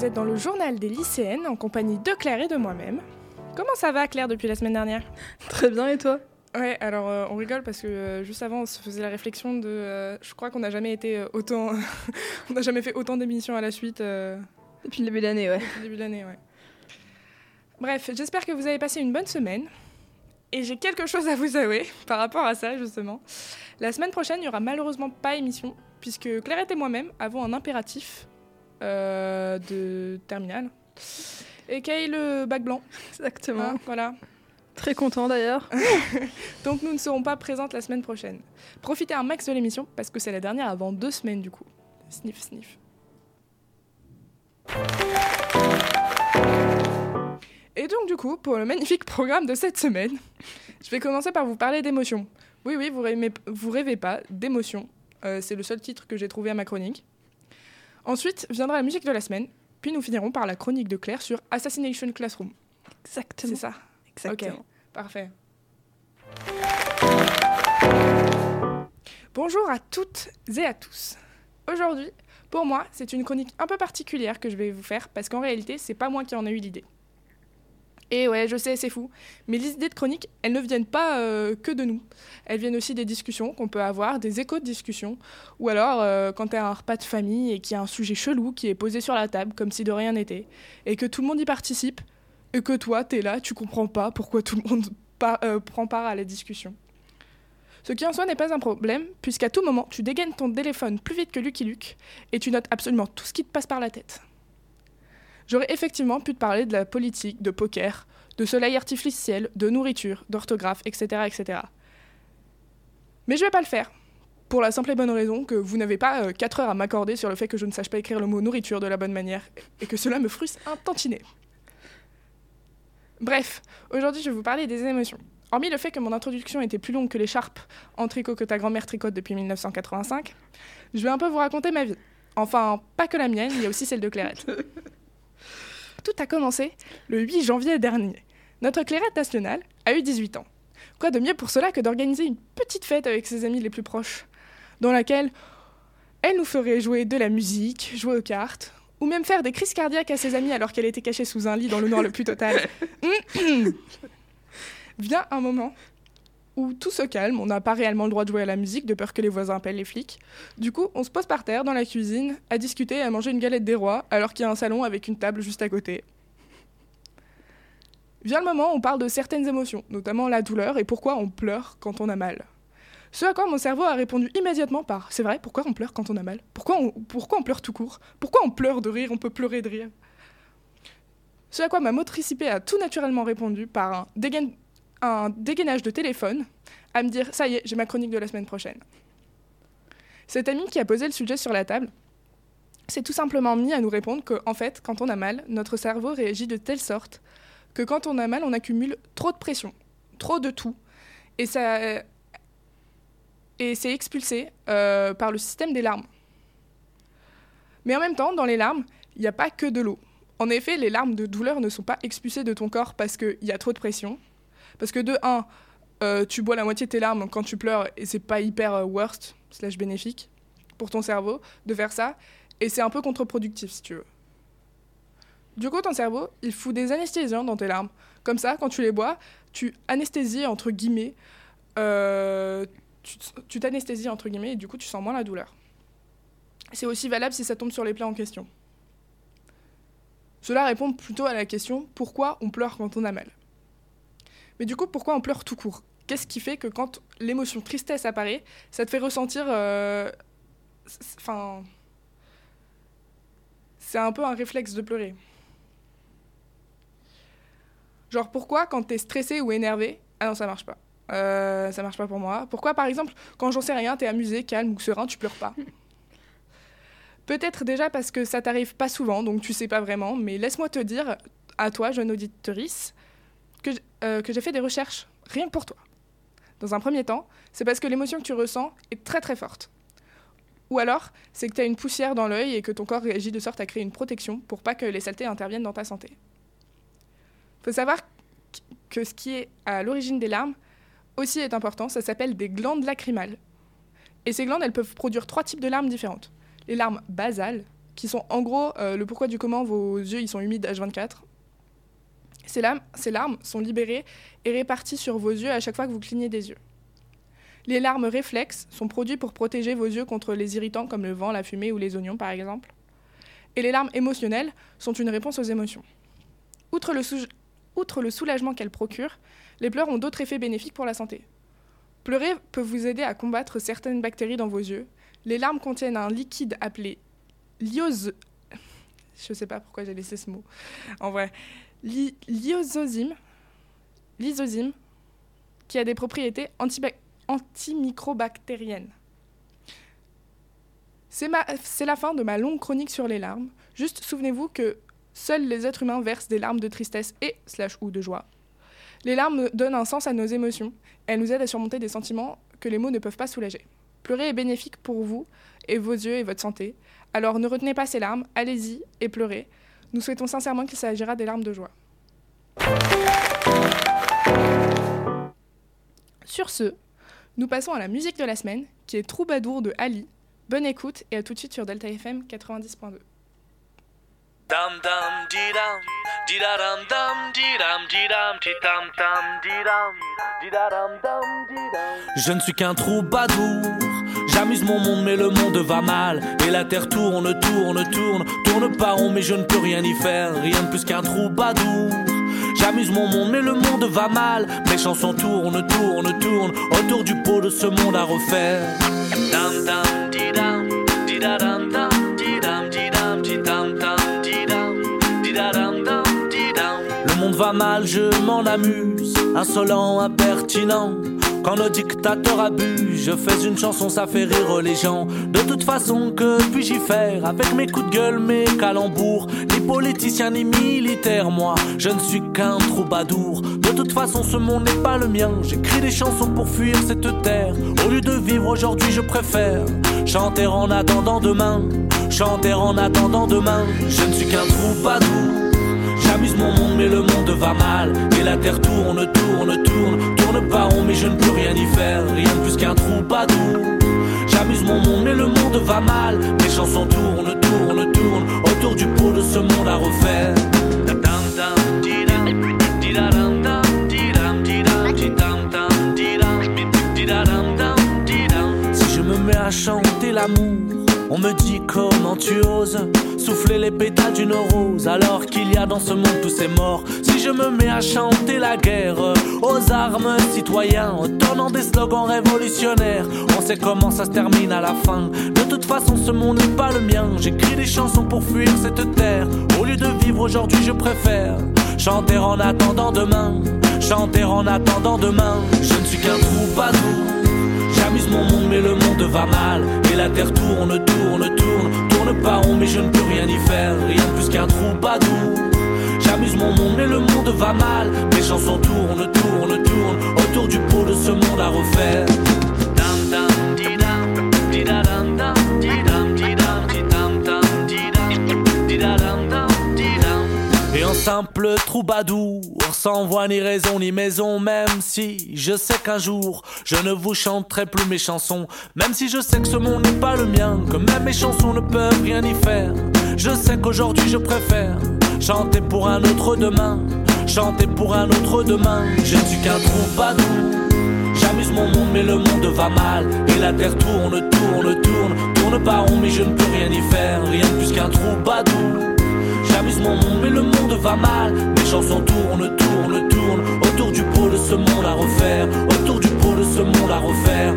vous êtes dans le journal des lycéennes en compagnie de Claire et de moi-même. Comment ça va Claire depuis la semaine dernière? Très bien et toi? Ouais, alors euh, on rigole parce que euh, juste avant on se faisait la réflexion de. euh, je crois qu'on n'a jamais été autant. on n'a jamais fait autant d'émissions à la suite Depuis le début de l'année, ouais. depuis le début de l'année, ouais. Bref, j'espère que vous avez passé une bonne semaine. Et j'ai quelque chose à vous avouer par rapport à ça, justement. La semaine prochaine, il n'y aura malheureusement pas émission, puisque Clarette et moi-même avons un impératif de terminale. Et est le bac blanc Exactement. hein, Voilà. Très content d'ailleurs. Donc nous ne serons pas présentes la semaine prochaine. Profitez un max de l'émission, parce que c'est la dernière avant deux semaines, du coup. Sniff, sniff. Et donc du coup, pour le magnifique programme de cette semaine, je vais commencer par vous parler d'émotions. Oui, oui, vous rêvez, vous rêvez pas, d'émotions. Euh, c'est le seul titre que j'ai trouvé à ma chronique. Ensuite viendra la musique de la semaine, puis nous finirons par la chronique de Claire sur Assassination Classroom. Exactement. C'est ça? Exactement. Ok, parfait. Bonjour à toutes et à tous. Aujourd'hui, pour moi, c'est une chronique un peu particulière que je vais vous faire parce qu'en réalité, c'est pas moi qui en ai eu l'idée. Et ouais, je sais, c'est fou. Mais les idées de chronique, elles ne viennent pas euh, que de nous. Elles viennent aussi des discussions qu'on peut avoir, des échos de discussions. Ou alors, euh, quand t'es à un repas de famille et qu'il y a un sujet chelou qui est posé sur la table comme si de rien n'était, et que tout le monde y participe, et que toi, t'es là, tu comprends pas pourquoi tout le monde euh, prend part à la discussion. Ce qui en soi n'est pas un problème, puisqu'à tout moment, tu dégaines ton téléphone plus vite que Lucky Luke, et tu notes absolument tout ce qui te passe par la tête. J'aurais effectivement pu te parler de la politique, de poker, de soleil artificiel, de nourriture, d'orthographe, etc., etc. Mais je vais pas le faire. Pour la simple et bonne raison que vous n'avez pas 4 heures à m'accorder sur le fait que je ne sache pas écrire le mot nourriture de la bonne manière, et que cela me frustre un tantinet. Bref, aujourd'hui je vais vous parler des émotions. Hormis le fait que mon introduction était plus longue que l'écharpe en tricot que ta grand-mère tricote depuis 1985, je vais un peu vous raconter ma vie. Enfin, pas que la mienne, il y a aussi celle de Clairette. Tout a commencé le 8 janvier dernier. Notre Clairette nationale a eu 18 ans. Quoi de mieux pour cela que d'organiser une petite fête avec ses amis les plus proches, dans laquelle elle nous ferait jouer de la musique, jouer aux cartes, ou même faire des crises cardiaques à ses amis alors qu'elle était cachée sous un lit dans le noir le plus total. Vient un moment où tout se calme, on n'a pas réellement le droit de jouer à la musique de peur que les voisins appellent les flics. Du coup, on se pose par terre dans la cuisine à discuter et à manger une galette des rois alors qu'il y a un salon avec une table juste à côté. Vient le moment où on parle de certaines émotions, notamment la douleur et pourquoi on pleure quand on a mal. Ce à quoi mon cerveau a répondu immédiatement par C'est vrai, pourquoi on pleure quand on a mal? Pourquoi on, pourquoi on pleure tout court? Pourquoi on pleure de rire? On peut pleurer de rire Ce à quoi ma motricité a tout naturellement répondu par un, un dégainage de téléphone à me dire Ça y est, j'ai ma chronique de la semaine prochaine. Cet ami qui a posé le sujet sur la table s'est tout simplement mis à nous répondre que, en fait, quand on a mal, notre cerveau réagit de telle sorte que quand on a mal, on accumule trop de pression, trop de tout, et ça et c'est expulsé euh, par le système des larmes. Mais en même temps, dans les larmes, il n'y a pas que de l'eau. En effet, les larmes de douleur ne sont pas expulsées de ton corps parce qu'il y a trop de pression. Parce que de 1, tu bois la moitié de tes larmes quand tu pleures et c'est pas hyper euh, worst, slash bénéfique pour ton cerveau de faire ça. Et c'est un peu contre-productif si tu veux. Du coup, ton cerveau, il fout des anesthésiants dans tes larmes. Comme ça, quand tu les bois, tu anesthésies entre guillemets euh, tu tu t'anesthésies entre guillemets et du coup tu sens moins la douleur. C'est aussi valable si ça tombe sur les plats en question. Cela répond plutôt à la question pourquoi on pleure quand on a mal? Mais du coup, pourquoi on pleure tout court? Qu'est-ce qui fait que quand l'émotion tristesse apparaît, ça te fait ressentir. euh, Enfin. c'est un peu un réflexe de pleurer. Genre, pourquoi quand t'es stressé ou énervé. Ah non, ça marche pas. Euh, ça marche pas pour moi. Pourquoi, par exemple, quand j'en sais rien, t'es amusé, calme ou serein, tu pleures pas? Peut-être déjà parce que ça t'arrive pas souvent, donc tu sais pas vraiment, mais laisse-moi te dire, à toi, jeune auditorice, euh, que j'ai fait des recherches rien que pour toi. Dans un premier temps, c'est parce que l'émotion que tu ressens est très très forte. Ou alors, c'est que tu as une poussière dans l'œil et que ton corps réagit de sorte à créer une protection pour pas que les saletés interviennent dans ta santé. faut savoir qu- que ce qui est à l'origine des larmes aussi est important, ça s'appelle des glandes lacrymales. Et ces glandes, elles peuvent produire trois types de larmes différentes. Les larmes basales, qui sont en gros euh, le pourquoi du comment vos yeux ils sont humides H24. Ces larmes, sont libérées et réparties sur vos yeux à chaque fois que vous clignez des yeux. Les larmes réflexes sont produits pour protéger vos yeux contre les irritants comme le vent, la fumée ou les oignons par exemple. Et les larmes émotionnelles sont une réponse aux émotions. Outre le, outre le soulagement qu'elles procurent, les pleurs ont d'autres effets bénéfiques pour la santé. Pleurer peut vous aider à combattre certaines bactéries dans vos yeux. Les larmes contiennent un liquide appelé lyose... Je sais pas pourquoi j'ai laissé ce mot. En vrai, lysozyme, qui a des propriétés antimicrobactériennes. C'est la fin de ma longue chronique sur les larmes. Juste souvenez-vous que seuls les êtres humains versent des larmes de tristesse et slash ou de joie. Les larmes donnent un sens à nos émotions. Elles nous aident à surmonter des sentiments que les mots ne peuvent pas soulager. Pleurer est bénéfique pour vous et vos yeux et votre santé. Alors ne retenez pas ces larmes, allez-y et pleurez. Nous souhaitons sincèrement qu'il s'agira des larmes de joie. Sur ce, nous passons à la musique de la semaine, qui est Troubadour de Ali. Bonne écoute et à tout de suite sur Delta FM 90.2. Dum dum dee dum, dee da dum dum, dee dum dee dum, dee dum dum, dee dum, dee da dum dum, dee dum. Je ne suis qu'un troubadour. J'amuse mon monde, mais le monde va mal. Et la terre tourne, tourne, tourne, tourne pas rond, mais je ne peux rien y faire. Rien de plus qu'un troubadour. J'amuse mon monde, mais le monde va mal. Mes chansons tournent, tournent, tournent autour du pot de ce monde à refaire. Dum dum. va mal, je m'en amuse. Insolent, impertinent. Quand le dictateur abuse, je fais une chanson, ça fait rire les gens. De toute façon, que puis-je y faire Avec mes coups de gueule, mes calembours, ni politicien ni militaire, moi, je ne suis qu'un troubadour. De toute façon, ce monde n'est pas le mien. J'écris des chansons pour fuir cette terre. Au lieu de vivre aujourd'hui, je préfère chanter en attendant demain. Chanter en attendant demain. Je ne suis qu'un troubadour. J'amuse mon monde, mais le monde va mal. Et la terre tourne, tourne, tourne, tourne pas rond, mais je ne peux rien y faire. Rien de plus qu'un troubadour. J'amuse mon monde, mais le monde va mal. Mes chansons tournent, tournent, tournent autour du pot de ce monde à refaire. Si je me mets à chanter l'amour, on me dit comment tu oses souffler les pétales d'une rose alors qu'il y a dans ce monde tous ces morts. Si je me mets à chanter la guerre aux armes citoyens, en des slogans révolutionnaires, on sait comment ça se termine à la fin. De toute façon, ce monde n'est pas le mien. J'écris des chansons pour fuir cette terre. Au lieu de vivre aujourd'hui, je préfère chanter en attendant demain. Chanter en attendant demain. Je ne suis qu'un troubadour. J'amuse mon monde, mais le monde va mal. Et la terre tourne, tourne, tourne pas rond, mais je ne peux rien y faire. Rien de plus qu'un troubadour. J'amuse mon monde, mais le monde va mal. Mes chansons tournent, tournent, tournent autour du pot de ce monde à refaire. Simple troubadour, sans voix ni raison ni maison, même si je sais qu'un jour je ne vous chanterai plus mes chansons, même si je sais que ce monde n'est pas le mien, que même mes chansons ne peuvent rien y faire. Je sais qu'aujourd'hui je préfère chanter pour un autre demain, chanter pour un autre demain. Je ne suis qu'un troubadour. J'amuse mon monde, mais le monde va mal. Et la terre tourne, tourne, tourne, tourne pas rond, mais je ne peux rien y faire. Rien de plus qu'un troubadour. J'amuse mon monde, mais le monde va mal. Mes chansons tournent, tournent, tournent autour du pot de ce monde à refaire. Autour du pot de ce monde à refaire.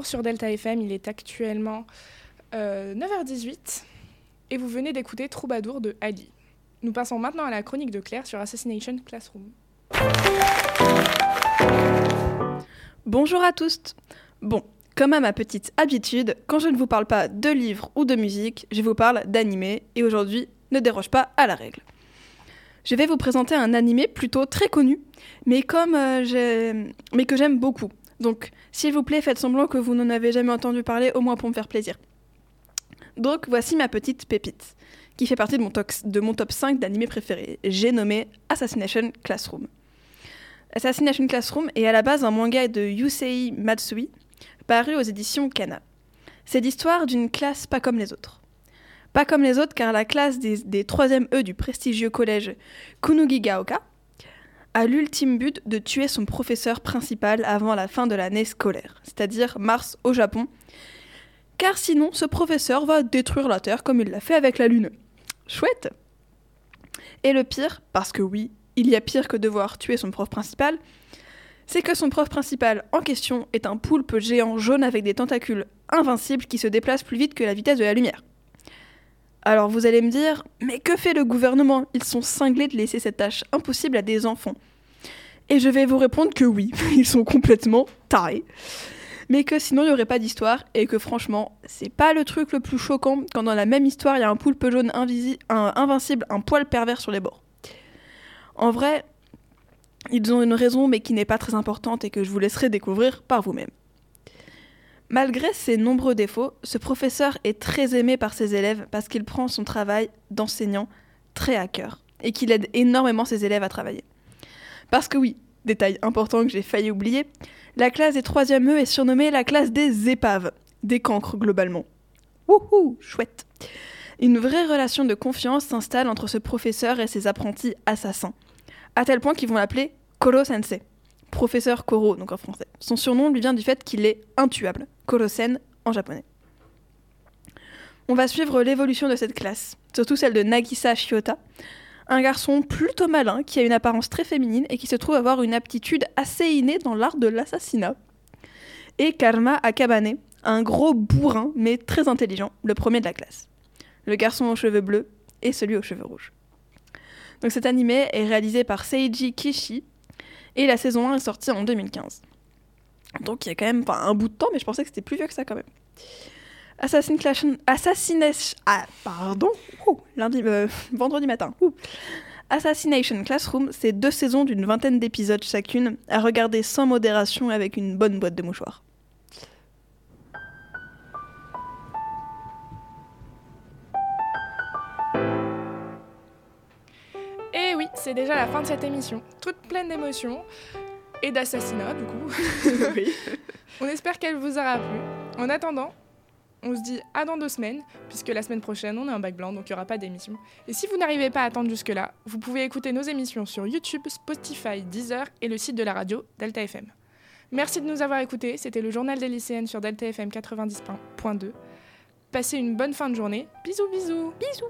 Sur Delta FM. Il est actuellement 9h18 euh, et vous venez d'écouter Troubadour de Ali. Nous passons maintenant à la chronique de Claire sur Assassination Classroom. Bonjour à tous. Bon, Comme à ma petite habitude, quand je ne vous parle pas de livres ou de musique, je vous parle d'animé et aujourd'hui ne déroge pas à la règle. Je vais vous présenter un animé plutôt très connu, mais, euh, mais que j'aime beaucoup. Donc, s'il vous plaît, faites semblant que vous n'en avez jamais entendu parler, au moins pour me faire plaisir. Donc, voici ma petite pépite, qui fait partie de mon, top 5 d'animés préférés. J'ai nommé Assassination Classroom. Assassination Classroom est à la base un manga de Yusei Matsui, paru aux éditions Kana. C'est l'histoire d'une classe pas comme les autres. Pas comme les autres car la classe des, des 3e E du prestigieux collège Kunugigaoka a l'ultime but de tuer son professeur principal avant la fin de l'année scolaire, c'est-à-dire mars au Japon, car sinon ce professeur va détruire la Terre comme il l'a fait avec la Lune. Chouette Et le pire, parce que oui, il y a pire que devoir tuer son prof principal, c'est que son prof principal en question est un poulpe géant jaune avec des tentacules invincibles qui se déplacent plus vite que la vitesse de la lumière. Alors vous allez me dire, mais que fait le gouvernement? Ils sont cinglés de laisser cette tâche impossible à des enfants. Et je vais vous répondre que oui, ils sont complètement tarés. Mais que sinon il n'y aurait pas d'histoire et que franchement, c'est pas le truc le plus choquant quand dans la même histoire il y a un poulpe jaune un, invincible, un poil pervers sur les bords. En vrai, ils ont une raison mais qui n'est pas très importante et que je vous laisserai découvrir par vous-même. Malgré ses nombreux défauts, ce professeur est très aimé par ses élèves parce qu'il prend son travail d'enseignant très à cœur et qu'il aide énormément ses élèves à travailler. Parce que oui, détail important que j'ai failli oublier, la classe des 3e E est surnommée la classe des épaves, des cancres globalement. Wouhou, chouette Une vraie relation de confiance s'installe entre ce professeur et ses apprentis assassins, à tel point qu'ils vont l'appeler Koro Sensei professeur Koro, donc en français. Son surnom lui vient du fait qu'il est intuable, Korosen en japonais. On va suivre l'évolution de cette classe, surtout celle de Nagisa Shiota, un garçon plutôt malin qui a une apparence très féminine et qui se trouve avoir une aptitude assez innée dans l'art de l'assassinat. Et Karma Akabane, un gros bourrin mais très intelligent, le premier de la classe. Le garçon aux cheveux bleus et celui aux cheveux rouges. Donc cet animé est réalisé par Seiji Kishi, et la saison 1 est sortie en 2015. Donc il y a quand même un bout de temps, mais je pensais que c'était plus vieux que ça quand même. Assassination... Assassination... Ah, pardon lundi, euh, Vendredi matin. Assassination Classroom, c'est deux saisons d'une vingtaine d'épisodes chacune, à regarder sans modération avec une bonne boîte de mouchoirs. C'est déjà la fin de cette émission, toute pleine d'émotions et d'assassinats du coup. oui. On espère qu'elle vous aura plu. En attendant, on se dit à dans deux semaines, puisque la semaine prochaine, on est un bac blanc, donc il n'y aura pas d'émission. Et si vous n'arrivez pas à attendre jusque-là, vous pouvez écouter nos émissions sur YouTube, Spotify, Deezer et le site de la radio Delta FM. Merci de nous avoir écoutés, c'était le journal des lycéennes sur Delta FM 90.2. Passez une bonne fin de journée. Bisous bisous. Bisous.